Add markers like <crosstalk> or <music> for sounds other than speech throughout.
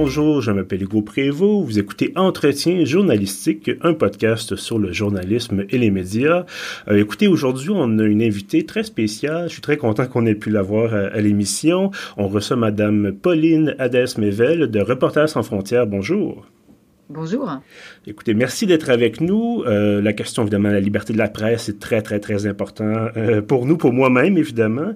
bonjour, je m'appelle Hugo Prévost, vous écoutez Entretien journalistique, un podcast sur le journalisme et les médias. Euh, écoutez, aujourd'hui, on a une invitée très spéciale, je suis très content qu'on ait pu l'avoir à, à l'émission. On reçoit Madame Pauline Hadès-Mével de Reporters sans frontières, bonjour. Bonjour. Écoutez, merci d'être avec nous. Euh, la question, évidemment, de la liberté de la presse est très, très, très important euh, pour nous, pour moi-même, évidemment.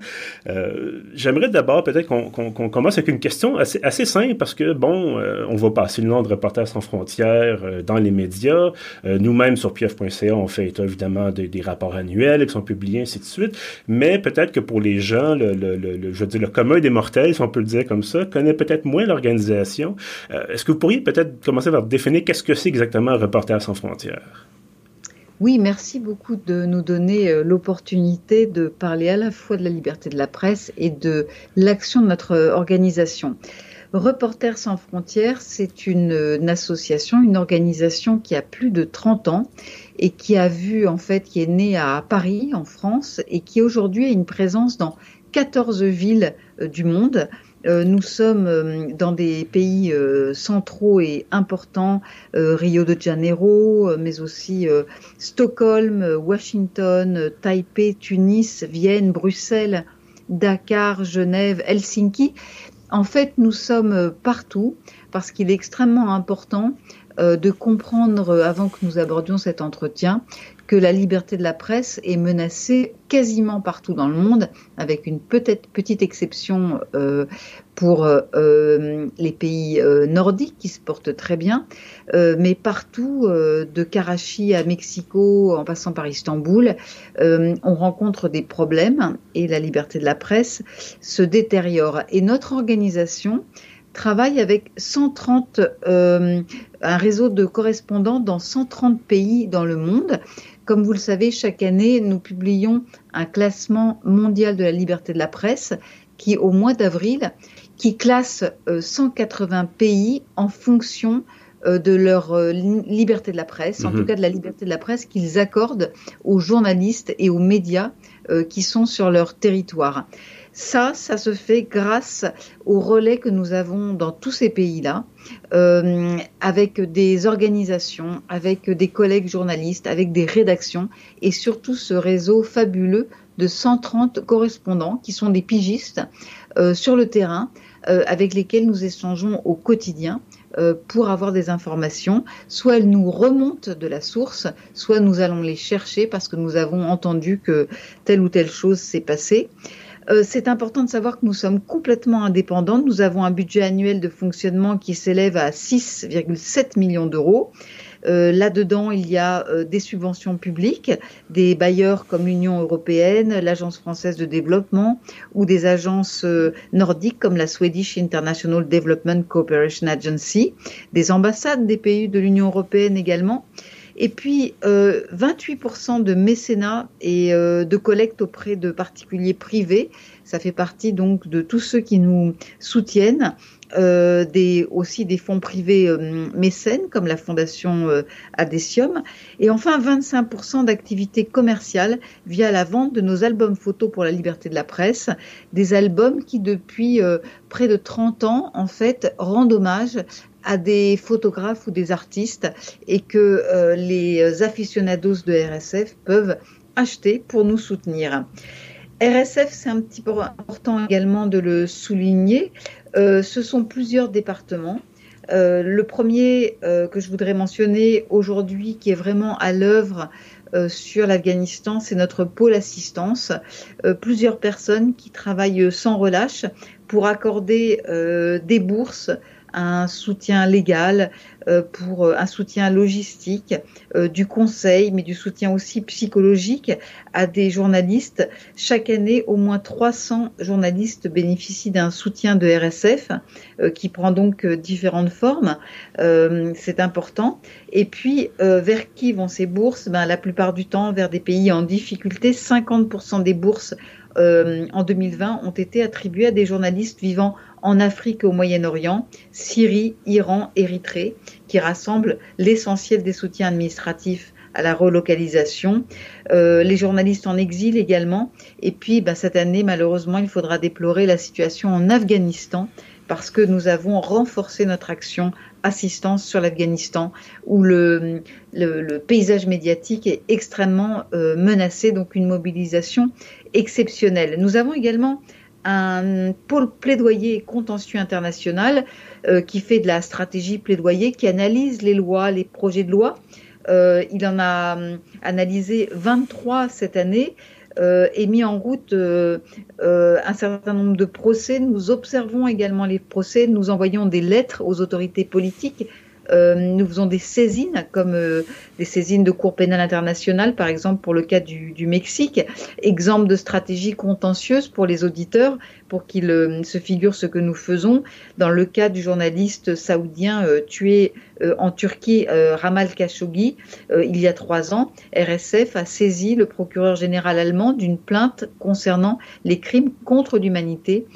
Euh, J'aimerais d'abord peut-être qu'on qu commence avec une question assez, assez simple parce que, bon, euh, on va passer le nom de Reporters sans frontières euh, dans les médias. Nous-mêmes, sur pieuf.ca, on fait évidemment des, des, rapports annuels qui sont publiés, ainsi de suite. Mais peut-être que pour les gens, le, le, le, je veux dire, le commun des mortels, si on peut le dire comme ça, connaît peut-être moins l'organisation. Est-ce que vous pourriez peut-être commencer par définir qu'est-ce que c'est exactement Reporters sans frontières. Oui, merci beaucoup de nous donner euh, l'opportunité de parler à la fois de la liberté de la presse et de l'action de notre organisation. Reporters sans frontières, c'est une, une, association, une organisation qui a plus de 30 ans et qui a vu, en fait, qui est née à Paris, en France, et qui aujourd'hui a une présence dans 14 villes euh, du monde euh, nous sommes euh, dans des pays euh, centraux et importants, Rio de Janeiro, mais aussi Stockholm, Washington, Taipei, Tunis, Vienne, Bruxelles, Dakar, Genève, Helsinki. En fait, nous sommes partout parce qu'il est extrêmement important de comprendre, avant que nous abordions cet entretien, que la liberté de la presse est menacée quasiment partout dans le monde, avec une peut-être petite exception euh, pour euh, les pays euh, nordiques qui se portent très bien, euh, mais partout, euh, de Karachi à Mexico, en passant par Istanbul, euh, on rencontre des problèmes et la liberté de la presse se détériore. Et notre organisation travaille avec 130, un réseau de correspondants dans 130 pays dans le monde comme vous le savez, chaque année, nous publions un classement mondial de la liberté de la presse qui, au mois d'avril, qui classe 180 euh, pays en fonction euh, de leur euh, liberté de la presse, en mm -hmm. tout cas de la liberté de la presse qu'ils accordent aux journalistes et aux médias qui sont sur leur territoire. Ça, ça se fait grâce au relais que nous avons dans tous ces pays-là, euh, avec des organisations, avec des collègues journalistes, avec des rédactions, et surtout ce réseau fabuleux de 130 correspondants qui sont des pigistes euh, sur le terrain, euh, avec lesquels nous échangeons au quotidien euh, pour avoir des informations. Soit elles nous remontent de la source, soit nous allons les chercher parce que nous avons entendu que telle ou telle chose s'est passée. Euh, c'est important de savoir que nous sommes complètement indépendants. Nous avons un budget annuel de fonctionnement qui s'élève à 6,7 millions d'euros. Euh, Là-dedans, il y a euh, des subventions publiques, des bailleurs comme l'Union européenne, l'Agence française de développement ou des agences nordiques comme la Swedish International Development Cooperation Agency, des ambassades des pays de l'Union européenne également. Et puis, euh, 28% de mécénat et euh, de collecte auprès de particuliers privés. Ça fait partie donc de tous ceux qui nous soutiennent. Euh, aussi des fonds privés euh, mécènes comme la fondation euh, Adesium et enfin 25% d'activités commerciales via la vente de nos albums photos pour la liberté de la presse, des albums qui depuis euh, près de 30 ans en fait rendent hommage à des photographes ou des artistes et que les aficionados de RSF peuvent acheter pour nous soutenir. RSF, c'est un petit peu important également de le souligner. Euh, ce sont plusieurs départements. Euh, le premier euh, que je voudrais mentionner aujourd'hui, qui est vraiment à l'œuvre sur l'Afghanistan, c'est notre pôle assistance. Plusieurs personnes qui travaillent sans relâche pour accorder des bourses un soutien légal, euh, pour un soutien logistique, euh, du conseil, mais du soutien aussi psychologique à des journalistes. Chaque année, au moins 300 journalistes bénéficient d'un soutien de RSF euh, qui prend donc euh, différentes formes. Euh, C'est important. Et puis, euh, vers qui vont ces bourses? Ben, La plupart du temps, vers des pays en difficulté. 50% des bourses euh, en 2020 ont été attribuées à des journalistes vivant en Afrique et au Moyen-Orient, Syrie, Iran, Érythrée, qui rassemblent l'essentiel des soutiens administratifs à la relocalisation, euh, les journalistes en exil également. Et puis, ben, cette année, malheureusement, il faudra déplorer la situation en Afghanistan parce que nous avons renforcé notre action assistance sur l'Afghanistan, où le, le, paysage médiatique est extrêmement euh, menacé, donc une mobilisation exceptionnelle. Nous avons également un pôle plaidoyer contentieux international euh, qui fait de la stratégie plaidoyer, qui analyse les lois, les projets de loi. Euh, il en a hum, analysé 23 cette année euh, et mis en route un certain nombre de procès. Nous observons également les procès, nous envoyons des lettres aux autorités politiques euh, nous faisons des saisines, comme euh, des saisines de Cour pénale internationale, par exemple pour le cas du, du Mexique. Exemple de stratégie contentieuse pour les auditeurs, pour qu'ils euh, se figurent ce que nous faisons. Dans le cas du journaliste saoudien tué en Turquie, Ramal Khashoggi, il y a trois ans, RSF a saisi le procureur général allemand d'une plainte concernant les crimes contre l'humanité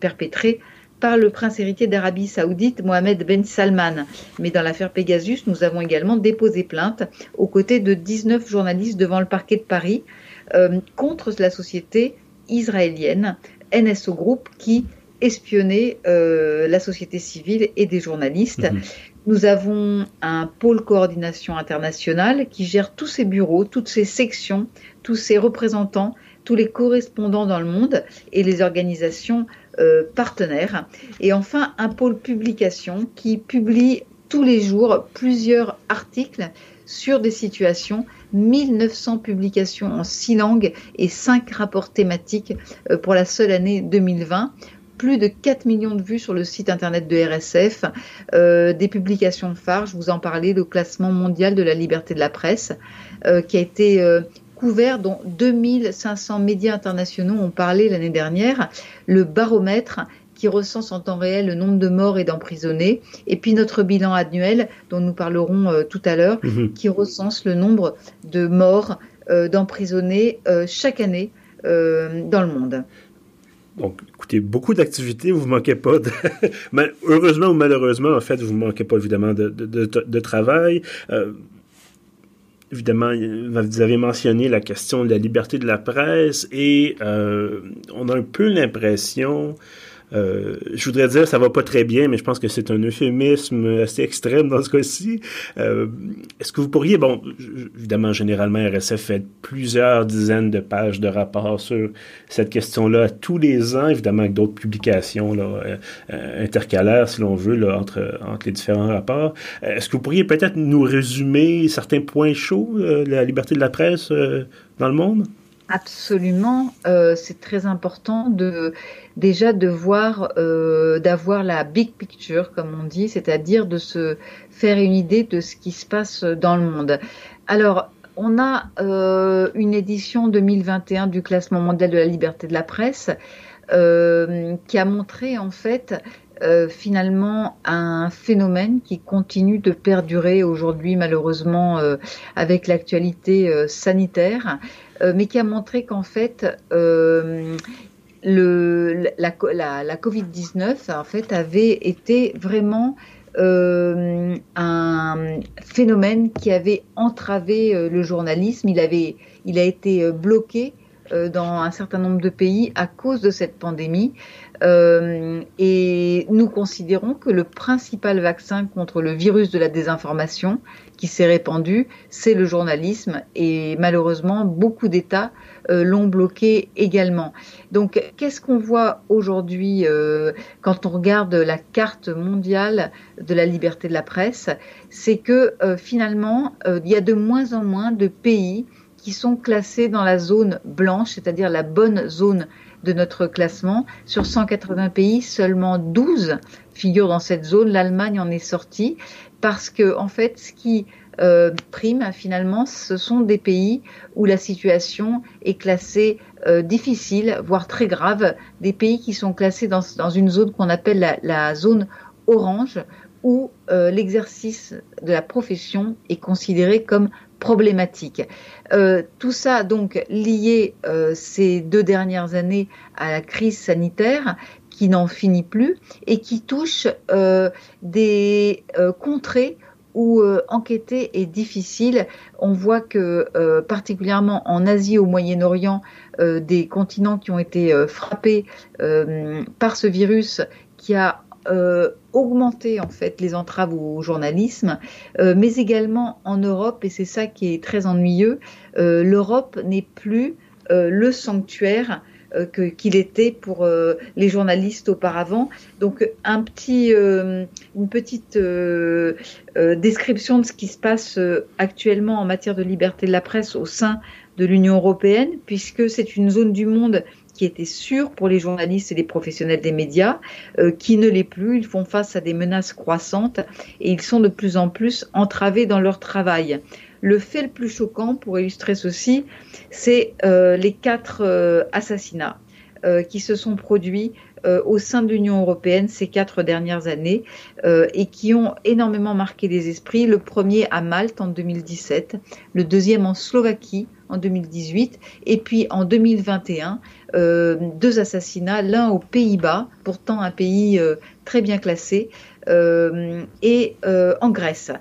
perpétrés par le prince héritier d'Arabie saoudite Mohamed Ben Salman. Mais dans l'affaire Pegasus, nous avons également déposé plainte aux côtés de 19 journalistes devant le parquet de Paris euh, contre la société israélienne NSO Group qui espionnait euh, la société civile et des journalistes. Mhm. Nous avons un pôle coordination internationale qui gère tous ces bureaux, toutes ces sections, tous ces représentants, tous les correspondants dans le monde et les organisations euh, partenaires. Et enfin, un pôle publication qui publie tous les jours plusieurs articles sur des situations, 1900 publications en six langues et 5 rapports thématiques euh, pour la seule année 2020 plus de 4 millions de vues sur le site internet de RSF, euh, des publications phares, je vous en parlais, le classement mondial de la liberté de la presse, qui a été couvert, dont 2500 médias internationaux ont parlé l'année dernière, le baromètre qui recense en temps réel le nombre de morts et d'emprisonnés, et puis notre bilan annuel, dont nous parlerons euh, tout à l'heure, mhm. qui recense le nombre de morts, euh, d'emprisonnés euh, chaque année dans le monde. Donc, écoutez, beaucoup d'activités, vous ne manquez pas de... <laughs> Heureusement ou malheureusement, en fait, vous ne manquez pas évidemment de, de, de travail évidemment, vous avez mentionné la question de la liberté de la presse et euh, on a un peu l'impression euh, je voudrais dire ça va pas très bien, mais je pense que c'est un euphémisme assez extrême dans ce cas-ci. Euh, Est-ce que vous pourriez, bon, évidemment, généralement, RSF fait plusieurs dizaines de pages de rapports sur cette question-là tous les ans, évidemment avec d'autres publications là, euh, intercalaires, si l'on veut, là, entre, entre les différents rapports. Est-ce que vous pourriez peut-être nous résumer certains points chauds de la liberté de la presse dans le monde? Absolument, euh, c'est très important de déjà de voir, euh, d'avoir la big picture, comme on dit, c'est-à-dire de se faire une idée de ce qui se passe dans le monde. Alors, on a euh, une édition 2021 du classement mondial de la liberté de la presse qui a montré en fait finalement un phénomène qui continue de perdurer aujourd'hui malheureusement avec l'actualité sanitaire euh, mais qui a montré qu'en fait, euh, le, la, la, la Covid-19 en fait avait été vraiment euh, un phénomène qui avait entravé euh, le journalisme. Il avait, il a été bloqué dans un certain nombre de pays à cause de cette pandémie. Euh, et nous considérons que le principal vaccin contre le virus de la désinformation qui s'est répandu, c'est le journalisme. Et malheureusement, beaucoup d'États euh, l'ont bloqué également. Donc, qu'est-ce qu'on voit aujourd'hui euh, quand on regarde la carte mondiale de la liberté de la presse? C'est que finalement, il y a de moins en moins de pays qui sont classés dans la zone blanche, c'est-à-dire la bonne zone de notre classement. Sur 180 pays, seulement 12 figurent dans cette zone. L'Allemagne en est sortie parce que, en fait, ce qui euh, prime finalement, ce sont des pays où la situation est classée euh, difficile, voire très grave, des pays qui sont classés dans, dans une zone qu'on appelle la, zone orange, où euh, l'exercice de la profession est considéré comme problématique. Euh, tout ça donc lié euh, ces deux dernières années à la crise sanitaire qui n'en finit plus et qui touche euh, des contrées où enquêter est difficile. On voit que particulièrement en Asie, au Moyen-Orient, des continents qui ont été frappés par ce virus qui a augmenté en fait les entraves au journalisme, mais également en Europe, et c'est ça qui est très ennuyeux, l'Europe n'est plus le sanctuaire euh, qu'il était pour euh, les journalistes auparavant. Donc un petit, euh, une petite description de ce qui se passe actuellement en matière de liberté de la presse au sein de l'Union européenne, puisque c'est une zone du monde qui était sûre pour les journalistes et les professionnels des médias, qui ne l'est plus. Ils font face à des menaces croissantes et ils sont de plus en plus entravés dans leur travail. Le fait le plus choquant, pour illustrer ceci, c'est euh, les quatre euh, assassinats euh, qui se sont produits au sein de l'Union européenne ces quatre dernières années et qui ont énormément marqué les esprits. Le premier à Malte en 2017, le deuxième en Slovaquie en 2018 et puis en 2021 deux assassinats, l'un aux Pays-Bas, pourtant un pays très bien classé, et en Grèce.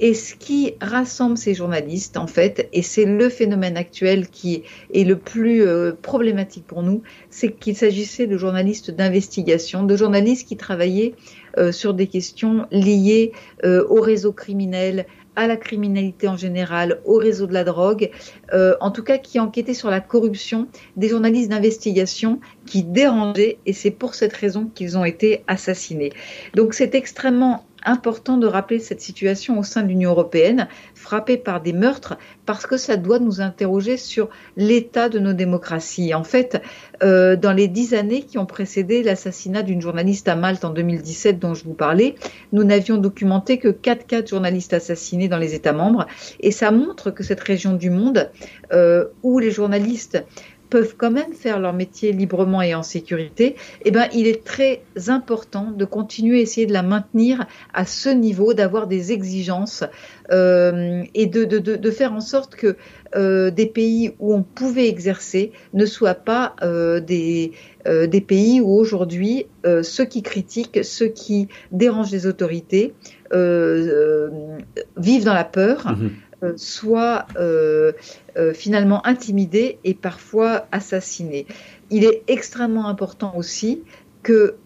Et ce qui rassemble ces journalistes, en fait, et c'est le phénomène actuel qui est le plus euh, problématique pour nous, c'est qu'il s'agissait de journalistes d'investigation, de journalistes qui travaillaient euh, sur des questions liées euh, au réseau criminel, à la criminalité en général, au réseau de la drogue, en tout cas qui enquêtaient sur la corruption, des journalistes d'investigation qui dérangeaient, et c'est pour cette raison qu'ils ont été assassinés. Donc c'est extrêmement important de rappeler cette situation au sein de l'Union européenne, frappée par des meurtres, parce que ça doit nous interroger sur l'état de nos démocraties. En fait, euh, dans les dix années qui ont précédé l'assassinat d'une journaliste à Malte en 2017 dont je vous parlais, nous n'avions documenté que quatre cas de journalistes assassinés dans les États membres, et ça montre que cette région du monde euh, où les journalistes peuvent quand même faire leur métier librement et en sécurité, eh ben, il est très important de continuer à essayer de la maintenir à ce niveau, d'avoir des exigences euh, et de, de, de, faire en sorte que euh, des pays où on pouvait exercer ne soient pas euh, des, des pays où aujourd'hui ceux qui critiquent, ceux qui dérangent les autorités vivent dans la peur. Mmh euh, soit euh, euh, finalement intimidés et parfois assassinés. Il est extrêmement important aussi que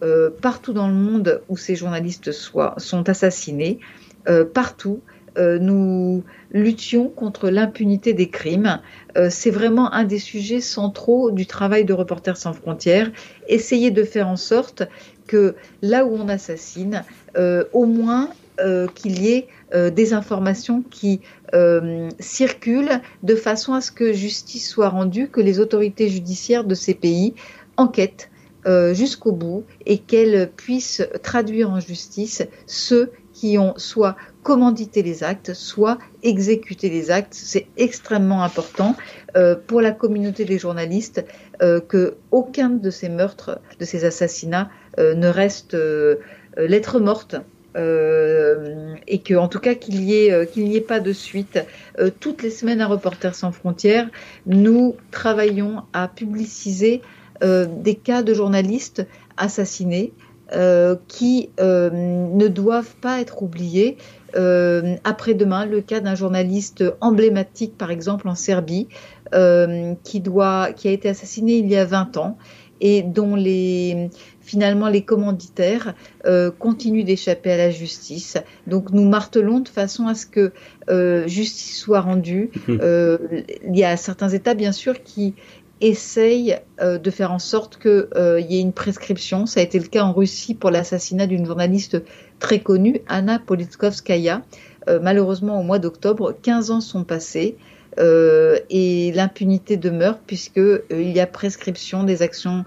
partout dans le monde où ces journalistes soient, sont assassinés, partout, nous luttions contre l'impunité des crimes. c'est vraiment un des sujets centraux du travail de Reporters sans frontières. Essayer de faire en sorte que là où on assassine, au moins qu'il y ait des informations qui euh, circulent de façon à ce que justice soit rendue, que les autorités judiciaires de ces pays enquêtent euh, jusqu'au bout et qu'elles puissent traduire en justice ceux qui ont soit commandité les actes, soit exécuté les actes. C'est extrêmement important euh, pour la communauté des journalistes euh, que aucun de ces meurtres, de ces assassinats ne reste lettre morte euh, et que en tout cas qu'il y ait euh, qu'il n'y ait pas de suite. Euh, toutes les semaines à Reporters sans frontières, nous travaillons à publiciser des cas de journalistes assassinés qui ne doivent pas être oubliés. Après-demain, le cas d'un journaliste emblématique, par exemple en Serbie, qui doit qui a été assassiné il y a 20 ans et dont les finalement les commanditaires euh, continuent d'échapper à la justice. Donc nous martelons de façon à ce que euh, justice soit rendue. <laughs> Euh, il y a certains États bien sûr qui essayent de faire en sorte qu'il y ait une prescription. Ça a été le cas en Russie pour l'assassinat d'une journaliste très connue, Anna Politkovskaya. malheureusement, au mois d'octobre, 15 ans sont passés. et l'impunité demeure puisqu'il y a prescription des actions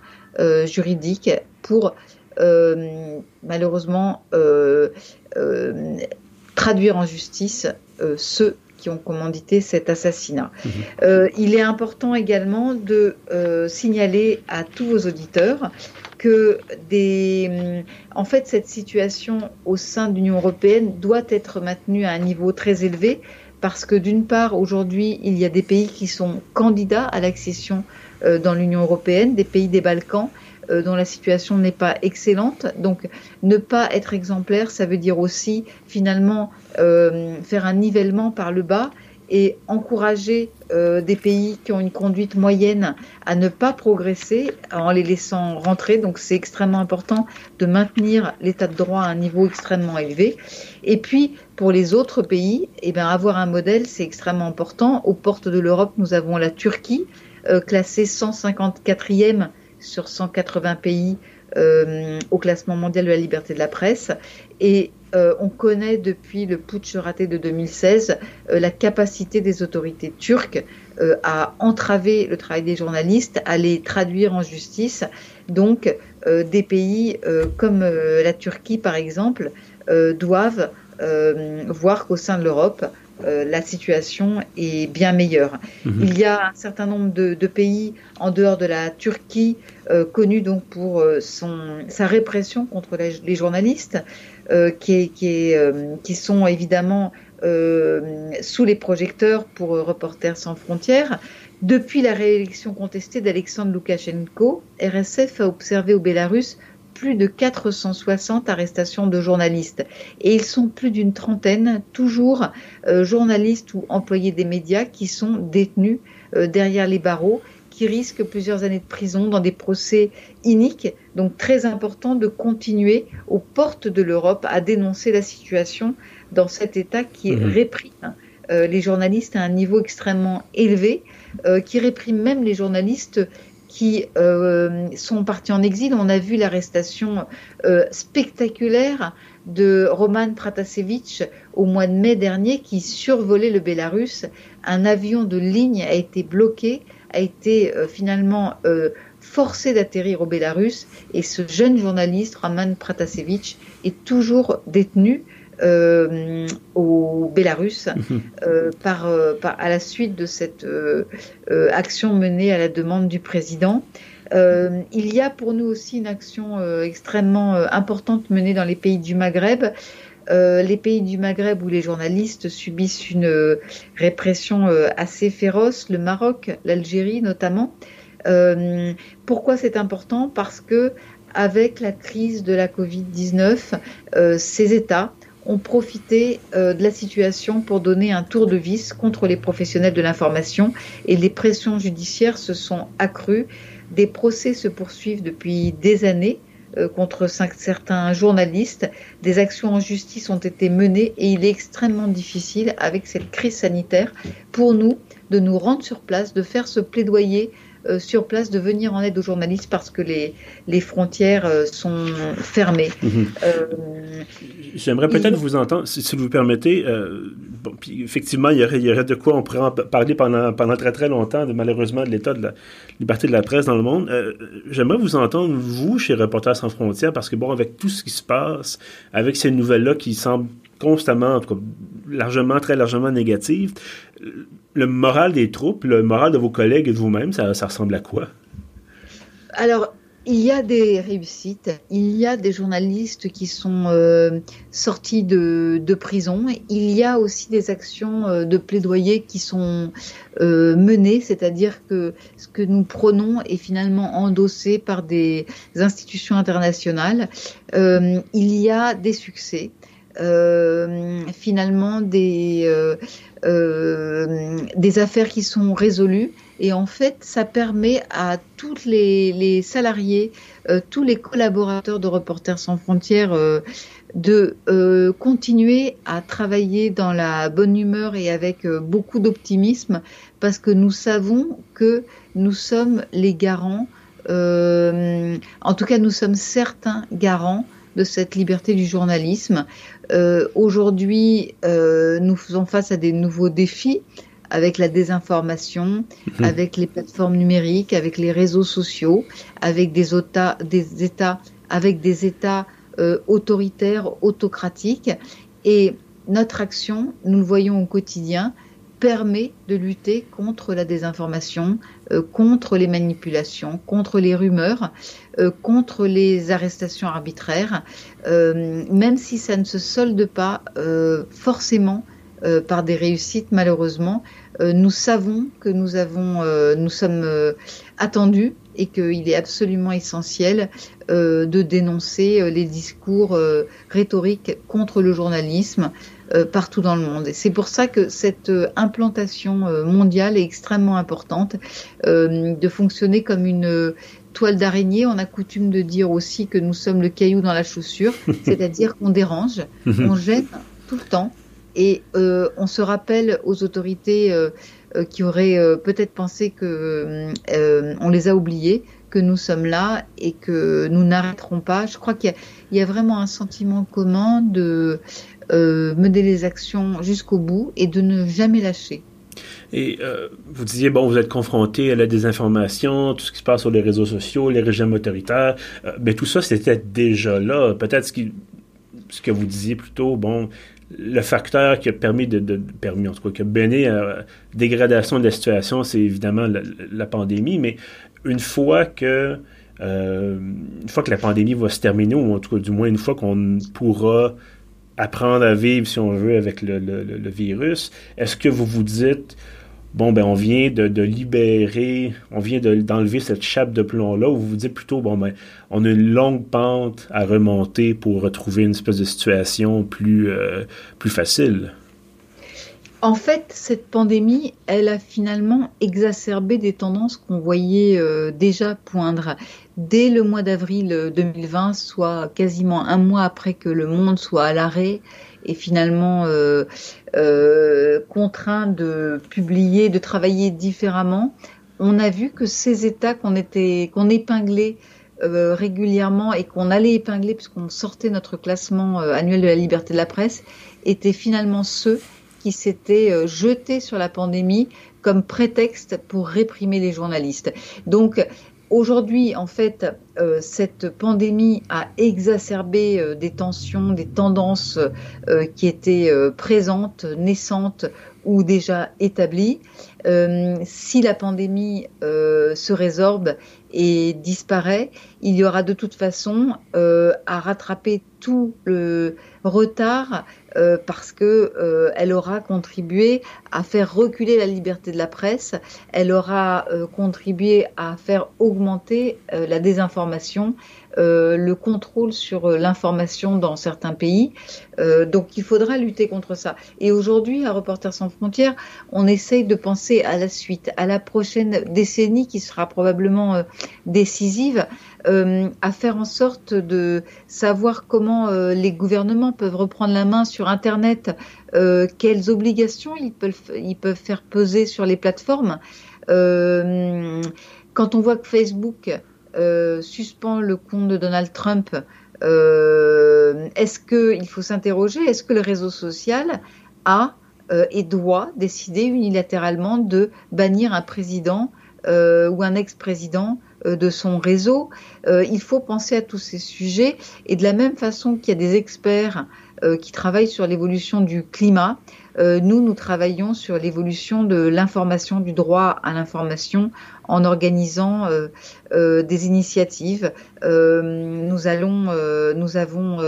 juridiques pour euh, malheureusement euh, euh, traduire en justice ceux qui ont commandité cet assassinat. Mhm. il est important également de signaler à tous vos auditeurs que des, en fait, cette situation au sein de l'Union européenne doit être maintenue à un niveau très élevé parce que d'une part, aujourd'hui, il y a des pays qui sont candidats à l'accession dans l'Union européenne, des pays des Balkans, dont la situation n'est pas excellente. Donc, ne pas être exemplaire, ça veut dire aussi finalement euh, faire un nivellement par le bas et encourager euh, des pays qui ont une conduite moyenne à ne pas progresser en les laissant rentrer. Donc c'est extrêmement important de maintenir l'état de droit à un niveau extrêmement élevé. Et puis pour les autres pays, eh bien, avoir un modèle, c'est extrêmement important. Aux portes de l'Europe, nous avons la Turquie, euh, classée 154e sur 180 pays euh, au classement mondial de la liberté de la presse. Et euh, on connaît depuis le putsch raté de 2016 euh, la capacité des autorités turques à entraver le travail des journalistes, à les traduire en justice. Donc, des pays comme la Turquie, par exemple, doivent voir qu'au sein de l'Europe, la situation est bien meilleure. Mhm. Il y a un certain nombre de, pays en dehors de la Turquie connus donc pour son, sa répression contre les journalistes. Euh, qui, euh, qui, sont évidemment euh, sous les projecteurs pour Reporters sans frontières. Depuis la réélection contestée d'Alexandre Loukachenko, RSF a observé au Bélarus plus de 460 arrestations de journalistes. Et ils sont plus d'une trentaine, toujours journalistes ou employés des médias, qui sont détenus derrière les barreaux qui risquent plusieurs années de prison dans des procès iniques. Donc très important de continuer aux portes de l'Europe à dénoncer la situation dans cet État qui mhm. réprime euh, les journalistes à un niveau extrêmement élevé, euh, qui réprime même les journalistes qui euh, sont partis en exil. On a vu l'arrestation spectaculaire de Roman Pratasevich au mois de mai dernier qui survolait le Bélarus. Un avion de ligne a été bloqué a été euh, finalement euh, forcé d'atterrir au Bélarus et ce jeune journaliste, Raman Pratasevich, est toujours détenu euh, au Bélarus mhm. par, à la suite de cette action menée à la demande du président. il y a pour nous aussi une action extrêmement importante menée dans les pays du Maghreb. Euh, les pays du Maghreb où les journalistes subissent une euh, répression euh, assez féroce, le Maroc, l'Algérie notamment. pourquoi c'est important? Parce que avec la crise de la Covid-19, ces États ont profité de la situation pour donner un tour de vis contre les professionnels de l'information et les pressions judiciaires se sont accrues. Des procès se poursuivent depuis des années euh, contre certains journalistes. Des actions en justice ont été menées et il est extrêmement difficile avec cette crise sanitaire pour nous de nous rendre sur place, de faire ce plaidoyer euh, sur place de venir en aide aux journalistes parce que les, les frontières euh, sont fermées. Mhm. Euh, J'aimerais peut-être vous entendre, si, vous vous permettez. bon, puis effectivement, il y, aurait, il y, aurait, de quoi on pourrait en parler pendant, pendant très très longtemps, de, malheureusement, de l'état de la liberté de la presse dans le monde. J'aimerais vous entendre, vous, chez Reporters sans frontières, parce que bon, avec tout ce qui se passe, avec ces nouvelles-là qui semblent constamment, en tout cas, largement, très largement négatives, le moral des troupes, le moral de vos collègues et de vous-même, ça, ressemble à quoi? Alors, il y a des réussites, il y a des journalistes qui sont euh, sortis de, prison, il y a aussi des actions euh, de plaidoyer qui sont euh, menées, c'est-à-dire que ce que nous prenons est finalement endossé par des institutions internationales. il y a des succès. Finalement des, euh, des affaires qui sont résolues. Et en fait, ça permet à tous les, salariés, euh, tous les collaborateurs de Reporters sans frontières euh, de continuer à travailler dans la bonne humeur et avec beaucoup d'optimisme parce que nous savons que nous sommes les garants, en tout cas nous sommes certains garants de cette liberté du journalisme. Euh, aujourd'hui, euh, nous faisons face à des nouveaux défis avec la désinformation, mhm. avec les plateformes numériques, avec les réseaux sociaux, avec des, des États, avec des États euh, autoritaires, autocratiques. Et notre action, nous le voyons au quotidien, permet de lutter contre la désinformation, contre les manipulations, contre les rumeurs, euh, contre les arrestations arbitraires, euh, même si ça ne se solde pas forcément par des réussites malheureusement. nous savons que nous avons, nous sommes attendus et qu'il est absolument essentiel de dénoncer les discours rhétoriques contre le journalisme, partout dans le monde. Et c'est pour ça que cette implantation mondiale est extrêmement importante, de fonctionner comme une toile d'araignée. On a coutume de dire aussi que nous sommes le caillou dans la chaussure, <laughs> c'est-à-dire qu'on dérange, on <laughs> gêne tout le temps. Et on se rappelle aux autorités qui auraient peut-être pensé que on les a oubliés, que nous sommes là et que nous n'arrêterons pas. Je crois qu'il y, a vraiment un sentiment commun de euh, mener les actions jusqu'au bout et de ne jamais lâcher. Et euh, vous disiez, bon, vous êtes confronté à la désinformation, tout ce qui se passe sur les réseaux sociaux, les régimes autoritaires, mais euh, ben, tout ça, c'était déjà là. Peut-être ce, que vous disiez plutôt, bon, le facteur qui a permis de, permis en tout cas qui a mené à la dégradation de la situation, c'est évidemment la, la, pandémie, mais une fois que euh, une fois que la pandémie va se terminer, ou en tout cas du moins une fois qu'on pourra apprendre à vivre, si on veut, avec le, virus, est-ce que vous vous dites, bon, ben on vient de, libérer, on vient d'enlever cette chape de plomb-là, ou vous vous dites plutôt, bon, ben on a une longue pente à remonter pour retrouver une espèce de situation plus, euh, plus facile? En fait, cette pandémie, elle a finalement exacerbé des tendances qu'on voyait euh, déjà poindre. Dès le mois d'avril 2020, soit quasiment un mois après que le monde soit à l'arrêt et finalement euh, euh, contraint de publier, de travailler différemment, on a vu que ces États qu'on épinglait régulièrement et qu'on allait épingler puisqu'on sortait notre classement annuel de la liberté de la presse étaient finalement ceux qui s'était euh, jeté sur la pandémie comme prétexte pour réprimer les journalistes. Donc, Aujourd'hui, en fait, euh, cette pandémie a exacerbé euh, des tensions, des tendances qui étaient présentes, naissantes ou déjà établies. si la pandémie se résorbe et disparaît, il y aura de toute façon à rattraper tout le retard euh, parce que euh, aura contribué à faire reculer la liberté de la presse, elle aura euh, contribué à faire augmenter la désinformation, le contrôle sur l'information dans certains pays. donc il faudra lutter contre ça. Et aujourd'hui, à Reporters sans frontières, on essaye de penser à la suite, à la prochaine décennie qui sera probablement décisive. Euh, à faire en sorte de savoir comment euh, les gouvernements peuvent reprendre la main sur Internet, euh, quelles obligations ils peuvent faire peser sur les plateformes. quand on voit que Facebook suspend le compte de Donald Trump, est-ce qu'il faut s'interroger, est-ce que le réseau social a et doit décider unilatéralement de bannir un président ou un ex-président euh, de son réseau? Euh, il faut penser à tous ces sujets et de la même façon qu'il y a des experts euh, qui travaillent sur l'évolution du climat, nous, nous travaillons sur l'évolution de l'information, du droit à l'information en organisant des initiatives. nous allons, nous avons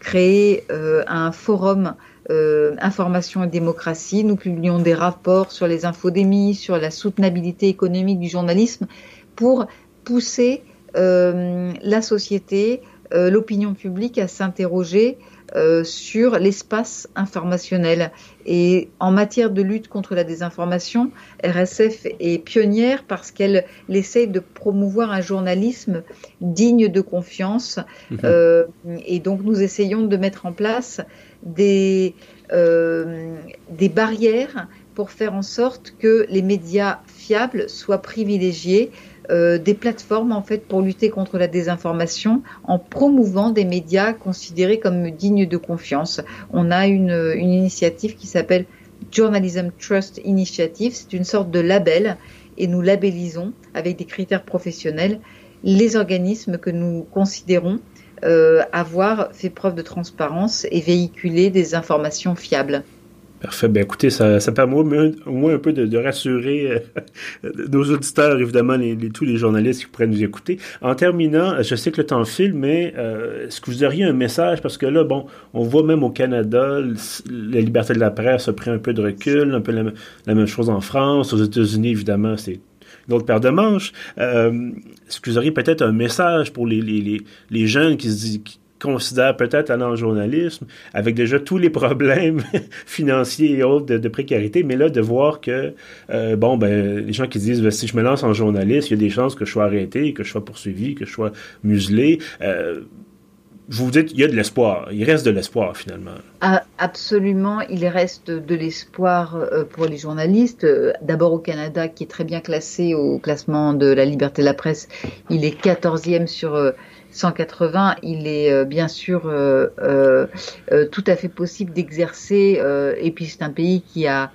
créé un forum information et démocratie. Nous publions des rapports sur les infodémies, sur la soutenabilité économique du journalisme pour pousser euh, la société, euh, l'opinion publique à s'interroger euh, sur l'espace informationnel. Et en matière de lutte contre la désinformation, RSF est pionnière parce qu'elle essaie de promouvoir un journalisme digne de confiance. Mhm. et donc nous essayons de mettre en place des, des barrières pour faire en sorte que les médias fiables soient privilégiés euh, des plateformes en fait pour lutter contre la désinformation en promouvant des médias considérés comme dignes de confiance. On a une, initiative qui s'appelle Journalism Trust Initiative. C'est une sorte de label et nous labellisons avec des critères professionnels les organismes que nous considérons euh, avoir fait preuve de transparence et véhiculer des informations fiables. Parfait. Ben écoutez, ça, permet au moins un peu de, rassurer euh, nos auditeurs, évidemment, tous les journalistes qui pourraient nous écouter. En terminant, je sais que le temps file, mais euh, est-ce que vous auriez un message? Parce que là, bon, on voit même au Canada, la liberté de la presse a pris un peu de recul, un peu la, même chose en France. Aux États-Unis, évidemment, c'est une autre paire de manches. Euh, est-ce que vous auriez peut-être un message pour les, jeunes qui se disent considèrent peut-être aller en journalisme avec déjà tous les problèmes <laughs> financiers et autres de, précarité, mais là, de voir que, euh, bon, ben, les gens qui disent, ben, si je me lance en journaliste, il y a des chances que je sois arrêté, que je sois poursuivi, que je sois muselé. Euh, vous vous dites, il y a de l'espoir. Il reste de l'espoir, finalement. Ah, absolument, il reste de l'espoir euh, pour les journalistes. D'abord au Canada, qui est très bien classé au classement de la liberté de la presse. Il est 14e sur 180. Euh, il est bien sûr tout à fait possible d'exercer. et puis c'est un pays qui a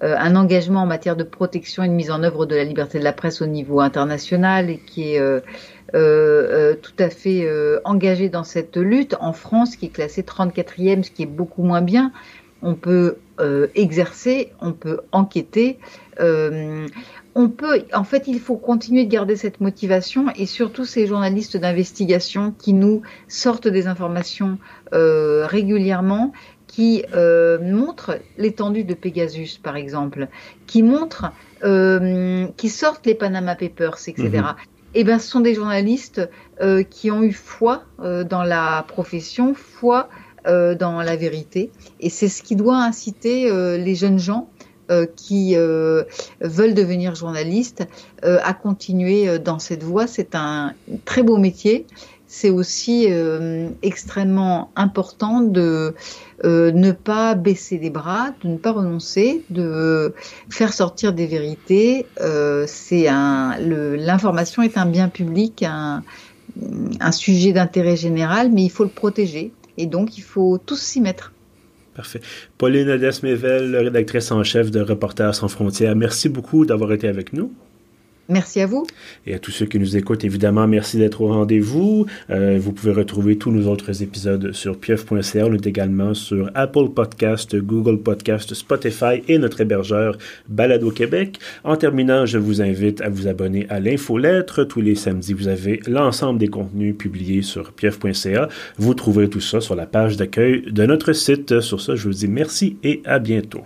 un engagement en matière de protection et de mise en œuvre de la liberté de la presse au niveau international et qui est euh, euh, tout à fait euh, engagé dans cette lutte. En France, qui est classé 34e, ce qui est beaucoup moins bien, on peut exercer, on peut enquêter. On peut, en fait, il faut continuer de garder cette motivation et surtout ces journalistes d'investigation qui nous sortent des informations régulièrement qui montrent l'étendue de Pegasus, par exemple, qui montrent, qui sortent les Panama Papers, etc eh ben, ce sont des journalistes euh, qui ont eu foi euh, dans la profession, foi euh, dans la vérité. Et c'est ce qui doit inciter les jeunes gens qui veulent devenir journalistes à continuer dans cette voie. C'est un très beau métier c'est aussi euh, extrêmement important de euh, ne pas baisser les bras, de ne pas renoncer, de faire sortir des vérités. Euh, c'est un, l'information est un bien public, un sujet d'intérêt général, mais il faut le protéger. Et donc, il faut tous s'y mettre. Parfait. Pauline Odès-Mével, rédactrice en chef de Reporters sans frontières, merci beaucoup d'avoir été avec nous. Merci à vous. Et à tous ceux qui nous écoutent, évidemment, merci d'être au rendez-vous. Euh, vous pouvez retrouver tous nos autres épisodes sur pieuf.ca. On est également sur Apple Podcast, Google Podcast, Spotify et notre hébergeur Balado Québec. En terminant, je vous invite à vous abonner à l'infolettre. Tous les samedis, vous avez l'ensemble des contenus publiés sur pieuf.ca. Vous trouverez tout ça sur la page d'accueil de notre site. Sur ça, je vous dis merci et à bientôt.